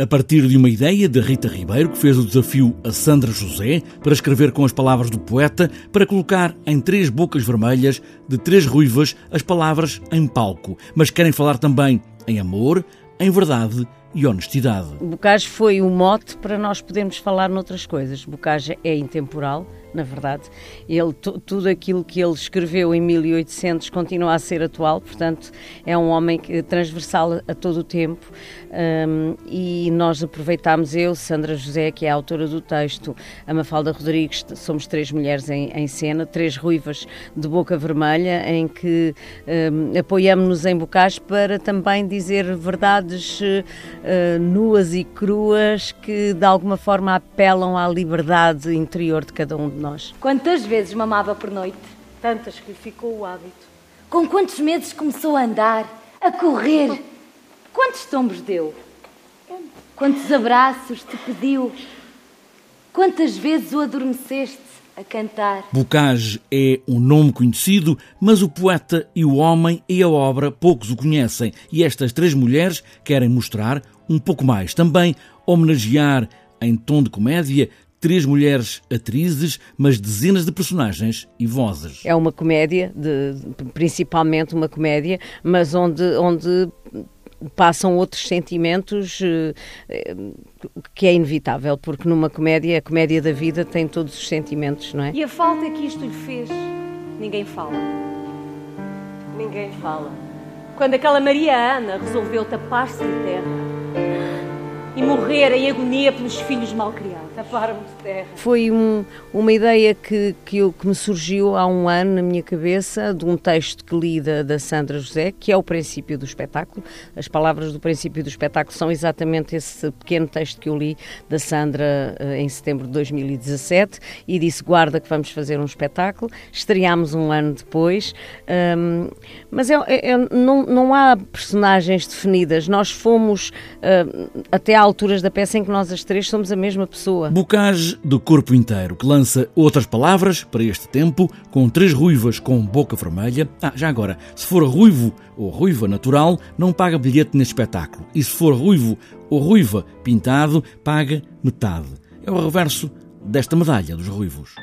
A partir de uma ideia de Rita Ribeiro, que fez o desafio a Sandra José para escrever com as palavras do poeta, para colocar em três bocas vermelhas de três ruivas as palavras em palco, mas querem falar também em amor, em verdade e honestidade. Bocage foi o mote para nós podermos falar noutras coisas. Bocage é intemporal, na verdade. Ele, tudo aquilo que ele escreveu em 1800 continua a ser atual, portanto, é um homem que, transversal a, todo o tempo. Um, e nós aproveitámos, eu, Sandra José, que é a autora do texto, a Mafalda Rodrigues, somos três mulheres em, em cena, três ruivas de boca vermelha, em que um, apoiamos-nos em Bocage para também dizer verdades uh, nuas e cruas que de alguma forma apelam à liberdade interior de cada um de nós. Quantas vezes mamava por noite? Tantas que lhe ficou o hábito. Com quantos meses começou a andar, a correr? Quantos tombos deu? Quantos abraços te pediu? Quantas vezes o adormeceste a cantar? Bocage é um nome conhecido, mas o poeta e o homem e a obra poucos o conhecem. E estas três mulheres querem mostrar um pouco mais. Também homenagear, em tom de comédia, três mulheres atrizes, mas dezenas de personagens e vozes. É uma comédia, de, principalmente uma comédia, mas onde, onde passam outros sentimentos eh, que é inevitável, porque numa comédia, a comédia da vida tem todos os sentimentos, não é? E a falta que isto lhe fez, ninguém fala. Ninguém fala. Quando aquela Maria Ana resolveu tapar-se de terra e morrer em agonia pelos filhos mal criados. Taparam-me de terra. Foi um, uma ideia que, que, eu, que, me surgiu há um ano na minha cabeça, de um texto que li da, da, Sandra José, que é o princípio do espetáculo. As palavras do princípio do espetáculo são exatamente esse pequeno texto que eu li da Sandra eh, em setembro de 2017 e disse: Guarda que vamos fazer um espetáculo. Estreámos um ano depois, um, mas é, é, é, não, não há personagens definidas. Nós fomos uh, até há alturas da peça em que nós as três somos a mesma pessoa. Bocage do corpo inteiro, que lança outras palavras para este tempo, com três ruivas com boca vermelha. Ah, já agora, se for ruivo ou ruiva natural, não paga bilhete neste espetáculo. E se for ruivo ou ruiva pintado, paga metade. É o reverso desta medalha dos ruivos.